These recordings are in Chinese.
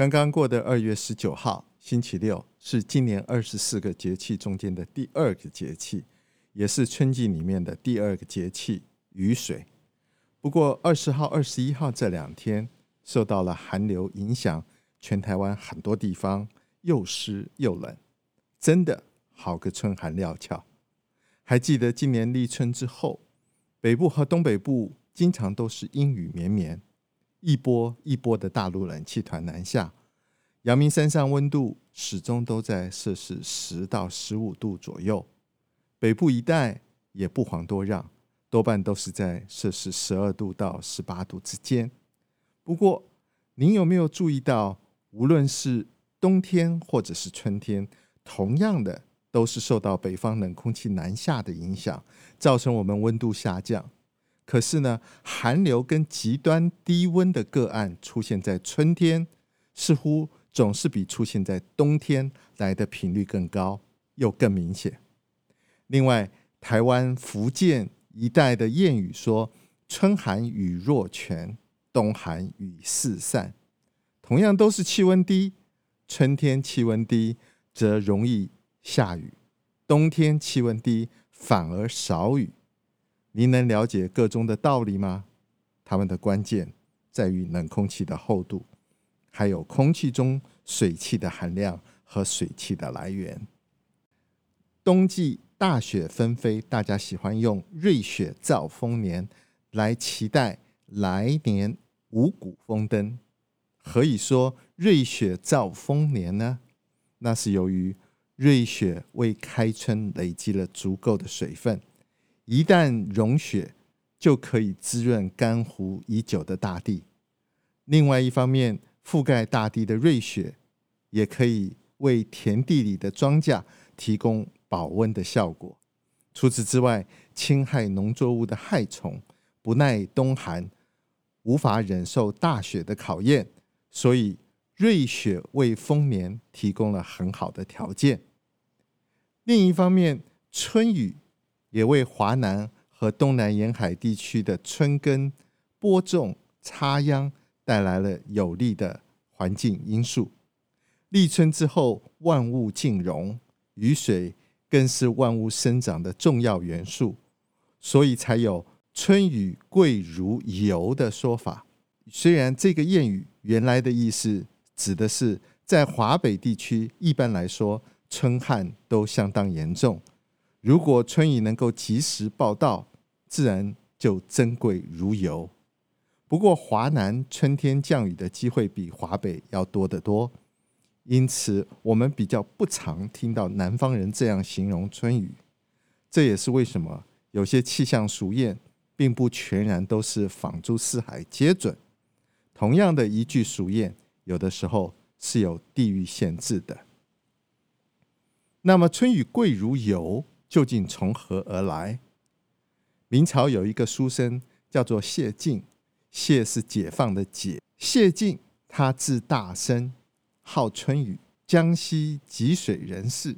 刚刚过的二月十九号，星期六，是今年二十四个节气中间的第二个节气，也是春季里面的第二个节气——雨水。不过，二十号、二十一号这两天受到了寒流影响，全台湾很多地方又湿又冷，真的好个春寒料峭。还记得今年立春之后，北部和东北部经常都是阴雨绵绵。一波一波的大陆冷气团南下，阳明山上温度始终都在摄氏十到十五度左右，北部一带也不遑多让，多半都是在摄氏十二度到十八度之间。不过，您有没有注意到，无论是冬天或者是春天，同样的都是受到北方冷空气南下的影响，造成我们温度下降。可是呢，寒流跟极端低温的个案出现在春天，似乎总是比出现在冬天来的频率更高，又更明显。另外，台湾福建一带的谚语说：“春寒雨若泉，冬寒雨似散。”同样都是气温低，春天气温低则容易下雨，冬天气温低反而少雨。您能了解个中的道理吗？它们的关键在于冷空气的厚度，还有空气中水汽的含量和水汽的来源。冬季大雪纷飞，大家喜欢用“瑞雪兆丰年”来期待来年五谷丰登。何以说“瑞雪兆丰年”呢？那是由于瑞雪为开春累积了足够的水分。一旦融雪，就可以滋润干涸已久的大地。另外一方面，覆盖大地的瑞雪，也可以为田地里的庄稼提供保温的效果。除此之外，侵害农作物的害虫不耐冬寒，无法忍受大雪的考验，所以瑞雪为丰年提供了很好的条件。另一方面，春雨。也为华南和东南沿海地区的春耕、播种、插秧带来了有利的环境因素。立春之后，万物尽融，雨水更是万物生长的重要元素，所以才有“春雨贵如油”的说法。虽然这个谚语原来的意思指的是在华北地区，一般来说春旱都相当严重。如果春雨能够及时报到，自然就珍贵如油。不过，华南春天降雨的机会比华北要多得多，因此我们比较不常听到南方人这样形容春雨。这也是为什么有些气象俗谚并不全然都是仿诸四海皆准。同样的一句俗谚，有的时候是有地域限制的。那么，春雨贵如油。究竟从何而来？明朝有一个书生叫做谢竟，谢是解放的解。谢竟他字大生，号春雨，江西吉水人士。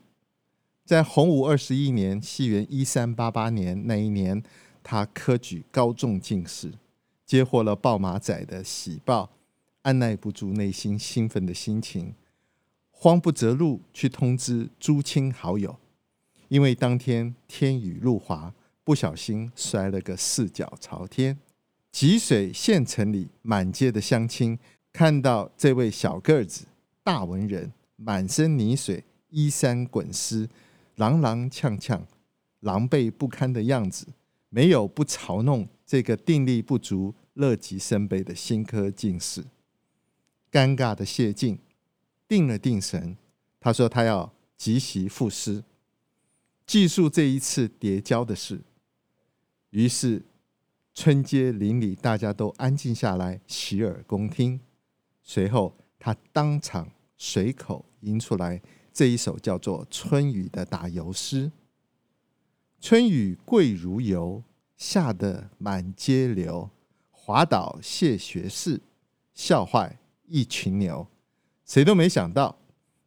在洪武二十一年（西元一三八八年）那一年，他科举高中进士，接获了报马仔的喜报，按捺不住内心兴奋的心情，慌不择路去通知诸亲好友。因为当天天雨路滑，不小心摔了个四脚朝天。吉水县城里满街的乡亲看到这位小个子大文人，满身泥水，衣衫滚湿，踉踉跄跄，狼狈不堪的样子，没有不嘲弄这个定力不足、乐极生悲的新科进士。尴尬的谢晋定了定神，他说他要即席赋诗。记述这一次跌跤的事，于是村街邻里大家都安静下来，洗耳恭听。随后，他当场随口吟出来这一首叫做《春雨》的打油诗：“春雨贵如油，下得满街流。滑倒谢学士，笑坏一群牛。”谁都没想到，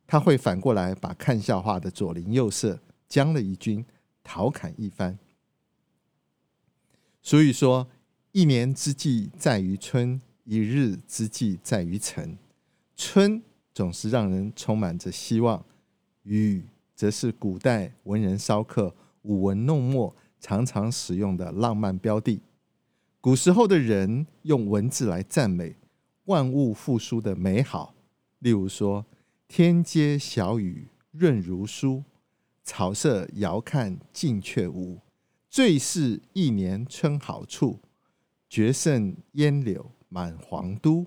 他会反过来把看笑话的左邻右舍将了一军，调侃一番。所以说，一年之计在于春，一日之计在于晨。春总是让人充满着希望，雨则是古代文人骚客舞文弄墨常常使用的浪漫标的。古时候的人用文字来赞美万物复苏的美好。例如说：“天街小雨润如酥，草色遥看近却无。最是一年春好处，绝胜烟柳满皇都。”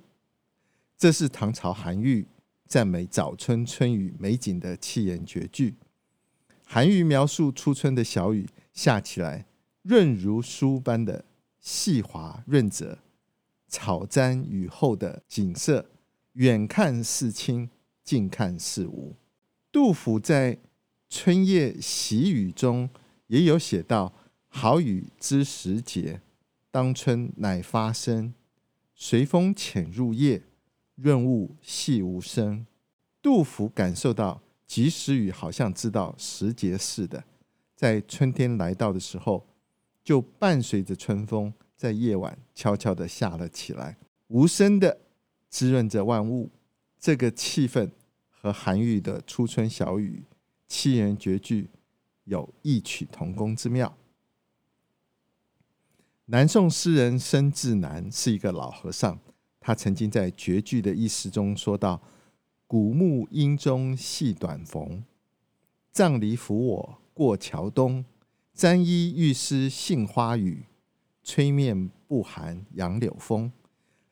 这是唐朝韩愈赞美早春春雨美景的七言绝句。韩愈描述初春的小雨下起来，润如酥般的细滑润泽，草沾雨后的景色。远看似清，近看似无。杜甫在《春夜喜雨》中也有写到：“好雨知时节，当春乃发生。随风潜入夜，润物细无声。”杜甫感受到及时雨好像知道时节似的，在春天来到的时候，就伴随着春风，在夜晚悄悄地下了起来，无声的。滋润着万物，这个气氛和韩愈的《初春小雨》七言绝句有异曲同工之妙。南宋诗人申志南是一个老和尚，他曾经在绝句的意思中说道：“古木阴中细短缝，杖藜扶我过桥东。沾衣欲湿杏花雨，吹面不寒杨柳风。”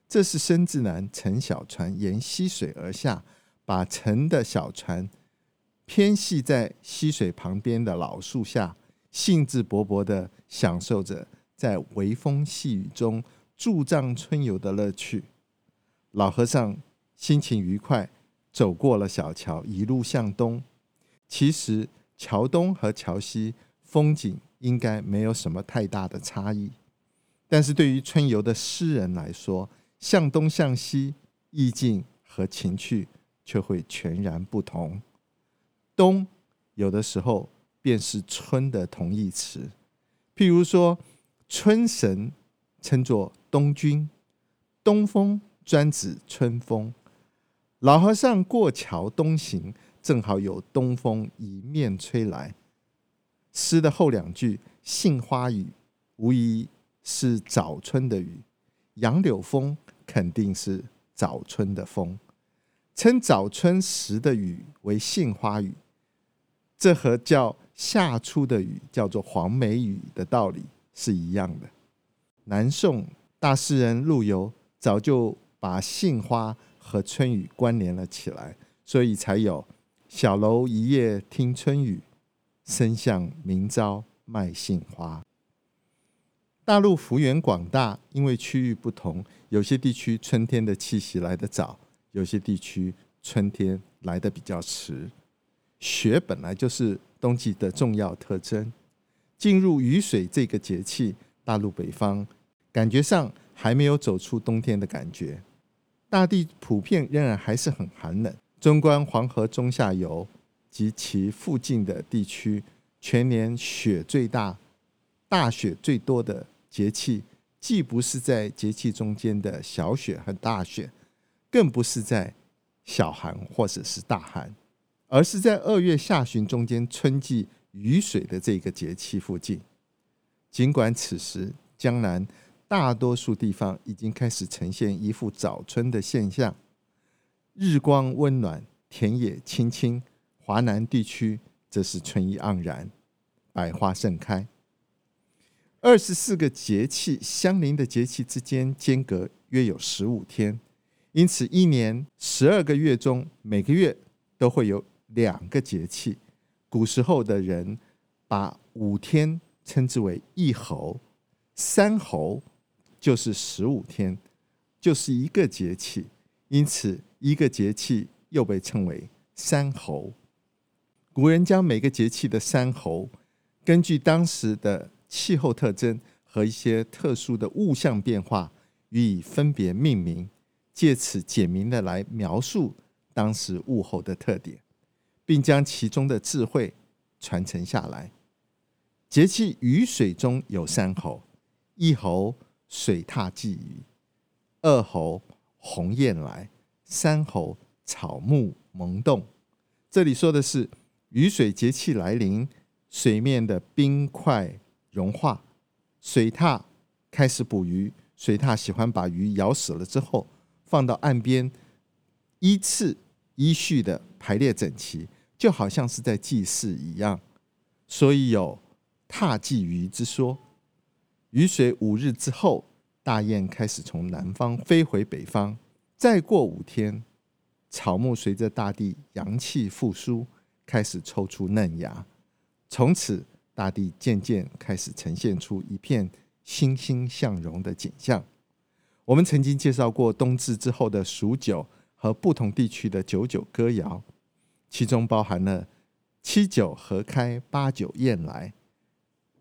这是申志南乘小船沿溪水而下，把乘的小船偏系在溪水旁边的老树下，兴致勃勃地享受着在微风细雨中驻帐春游的乐趣。老和尚心情愉快，走过了小桥，一路向东。其实桥东和桥西风景应该没有什么太大的差异，但是对于春游的诗人来说，向东向西，意境和情趣却会全然不同。冬有的时候便是春的同义词，譬如说，春神称作东君，东风专指春风。老和尚过桥东行，正好有东风迎面吹来。诗的后两句“杏花雨”无疑是早春的雨，杨柳风。肯定是早春的风，称早春时的雨为杏花雨，这和叫夏初的雨叫做黄梅雨的道理是一样的。南宋大诗人陆游早就把杏花和春雨关联了起来，所以才有“小楼一夜听春雨，深巷明朝卖杏花”。大陆幅员广大，因为区域不同，有些地区春天的气息来得早，有些地区春天来得比较迟。雪本来就是冬季的重要特征。进入雨水这个节气，大陆北方感觉上还没有走出冬天的感觉，大地普遍仍然还是很寒冷。纵观黄河中下游及其附近的地区，全年雪最大、大雪最多的。节气既不是在节气中间的小雪和大雪，更不是在小寒或者是大寒，而是在二月下旬中间春季雨水的这个节气附近。尽管此时江南大多数地方已经开始呈现一副早春的现象，日光温暖，田野青青；华南地区则是春意盎然，百花盛开。二十四个节气相邻的节气之间间隔约有十五天，因此一年十二个月中，每个月都会有两个节气。古时候的人把五天称之为一候，三候就是十五天，就是一个节气，因此一个节气又被称为三候。古人将每个节气的三候，根据当时的气候特征和一些特殊的物象变化，予以分别命名，借此简明的来描述当时物候的特点，并将其中的智慧传承下来。节气雨水中有三候：一候水獭祭雨，二候鸿雁来，三候草木萌动。这里说的是雨水节气来临，水面的冰块融化，水獭开始捕鱼。水獭喜欢把鱼咬死了之后，放到岸边，依次依序的排列整齐，就好像是在祭祀一样，所以有踏祭鱼之说。雨水五日之后，大雁开始从南方飞回北方。再过五天，草木随着大地阳气复苏，开始抽出嫩芽。从此，大地渐渐开始呈现出一片。欣欣向荣的景象。我们曾经介绍过冬至之后的数九和不同地区的九九歌谣，其中包含了七九河开八九雁来，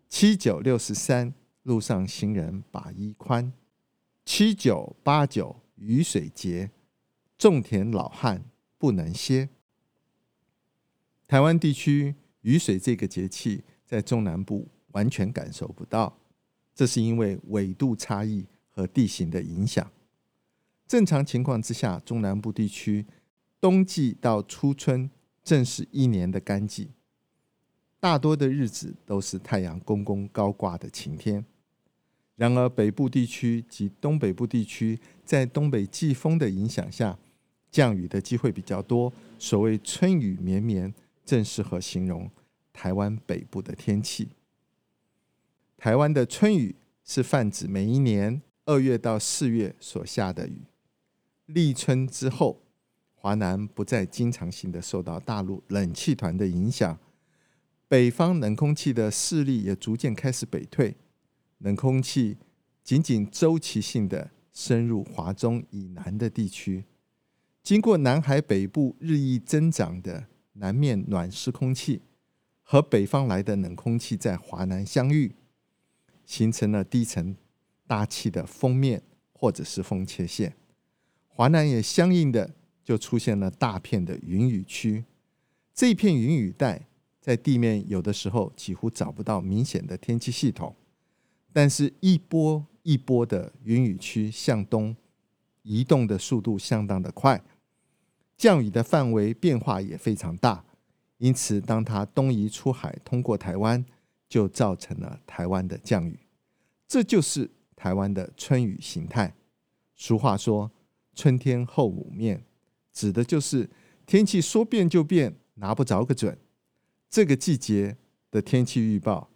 七九六十三路上行人把衣宽，七九八九雨水节，种田老汉不能歇。台湾地区雨水这个节气在中南部完全感受不到。这是因为纬度差异和地形的影响。正常情况之下，中南部地区冬季到初春正是一年的干季，大多的日子都是太阳公公高挂的晴天。然而，北部地区及东北部地区在东北季风的影响下，降雨的机会比较多。所谓春雨绵绵，正适合形容台湾北部的天气。台湾的春雨是泛指每一年二月到四月所下的雨。立春之后，华南不再经常性的受到大陆冷气团的影响，北方冷空气的势力也逐渐开始北退，冷空气仅仅周期性的深入华中以南的地区，经过南海北部日益增长的南面暖湿空气和北方来的冷空气在华南相遇。形成了低层大气的锋面或者是锋切线，华南也相应的就出现了大片的云雨区。这片云雨带在地面有的时候几乎找不到明显的天气系统，但是一波一波的云雨区向东移动的速度相当的快，降雨的范围变化也非常大。因此，当它东移出海，通过台湾。就造成了台湾的降雨，这就是台湾的春雨形态。俗话说“春天后五面”，指的就是天气说变就变，拿不着个准。这个季节的天气预报，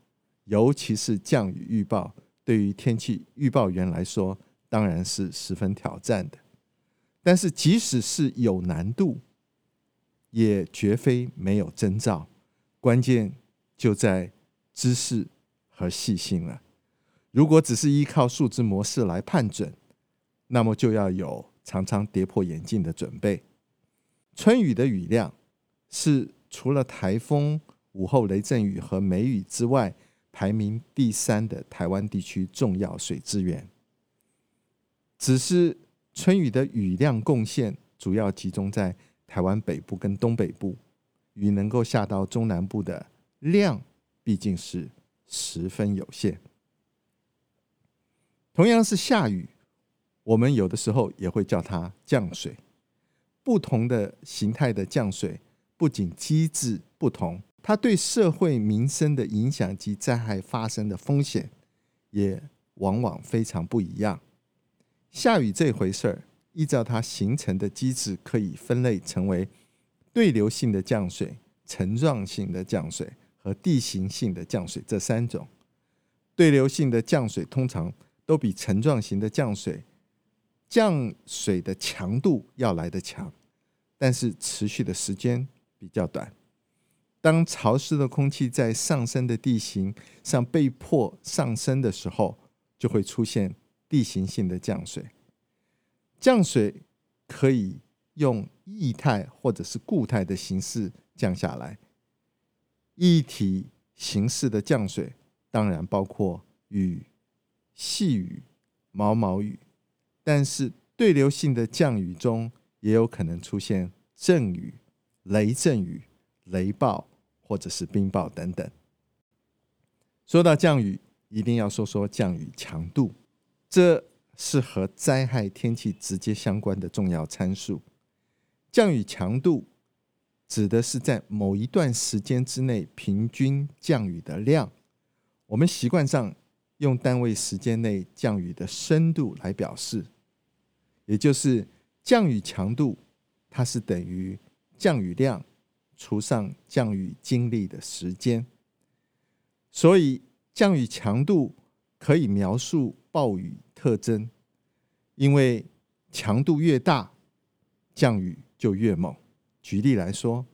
尤其是降雨预报，对于天气预报员来说，当然是十分挑战的。但是，即使是有难度，也绝非没有征兆。关键就在。知识和细心了。如果只是依靠数字模式来判准，那么就要有常常跌破眼镜的准备。春雨的雨量是除了台风、午后雷阵雨和梅雨之外，排名第三的台湾地区重要水资源。只是春雨的雨量贡献主要集中在台湾北部跟东北部，雨能够下到中南部的量。毕竟是十分有限。同样是下雨，我们有的时候也会叫它降水。不同的形态的降水，不仅机制不同，它对社会民生的影响及灾害发生的风险，也往往非常不一样。下雨这回事儿，依照它形成的机制，可以分类成为对流性的降水、层状性的降水。和地形性的降水这三种，对流性的降水通常都比层状型的降水降水的强度要来得强，但是持续的时间比较短。当潮湿的空气在上升的地形上被迫上升的时候，就会出现地形性的降水。降水可以用液态或者是固态的形式降下来。液体形式的降水当然包括雨、细雨、毛毛雨，但是对流性的降雨中也有可能出现阵雨、雷阵雨、雷暴或者是冰雹等等。说到降雨，一定要说说降雨强度，这是和灾害天气直接相关的重要参数。降雨强度指的是在某一段时间之内平均降雨的量。我们习惯上用单位时间内降雨的深度来表示，也就是降雨强度，它是等于降雨量除上降雨经历的时间。所以，降雨强度可以描述暴雨特征，因为强度越大，降雨就越猛。举例来说，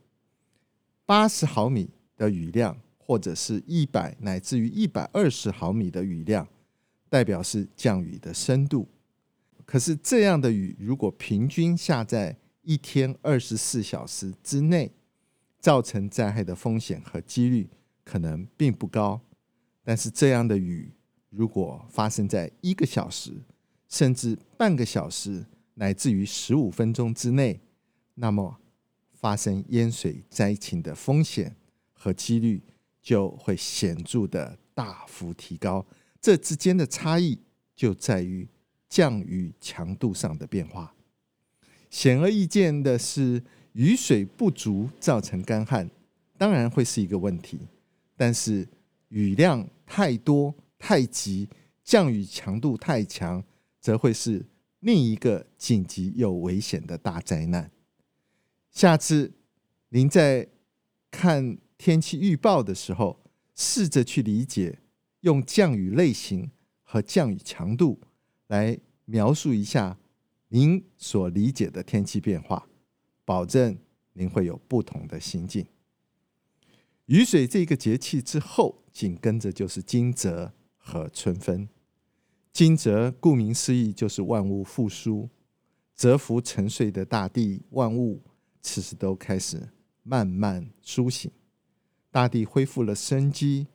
八十毫米的雨量，或者是一百乃至于一百二十毫米的雨量，代表是降雨的深度。可是，这样的雨如果平均下在一天二十四小时之内，造成灾害的风险和几率可能并不高。但是这样的雨，如果发生在一个小时，甚至半个小时，乃至于十五分钟之内，那么发生淹水灾情的风险和几率就会显著的大幅提高。这之间的差异就在于降雨强度上的变化。显而易见的是，雨水不足造成干旱，当然会是一个问题，但是雨量太多太急，降雨强度太强，则会是另一个紧急又危险的大灾难。下次您在看天气预报的时候，试着去理解，用降雨类型和降雨强度来描述一下您所理解的天气变化，保证您会有不同的心境。雨水这个节气之后，紧跟着就是惊蛰和春分。惊蛰顾名思义就是万物复苏，蛰伏沉睡的大地，万物此时都开始慢慢苏醒，大地恢复了生机。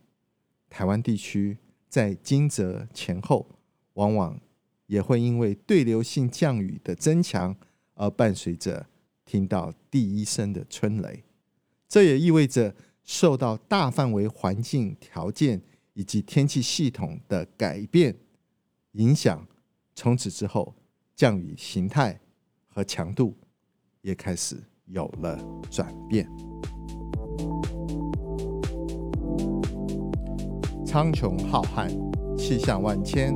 台湾地区在惊蛰前后，往往也会因为对流性降雨的增强，而伴随着听到第一声的春雷。这也意味着。受到大范围环境条件以及天气系统的改变影响，从此之后，降雨形态和强度也开始有了转变。苍穹浩瀚，气象万千，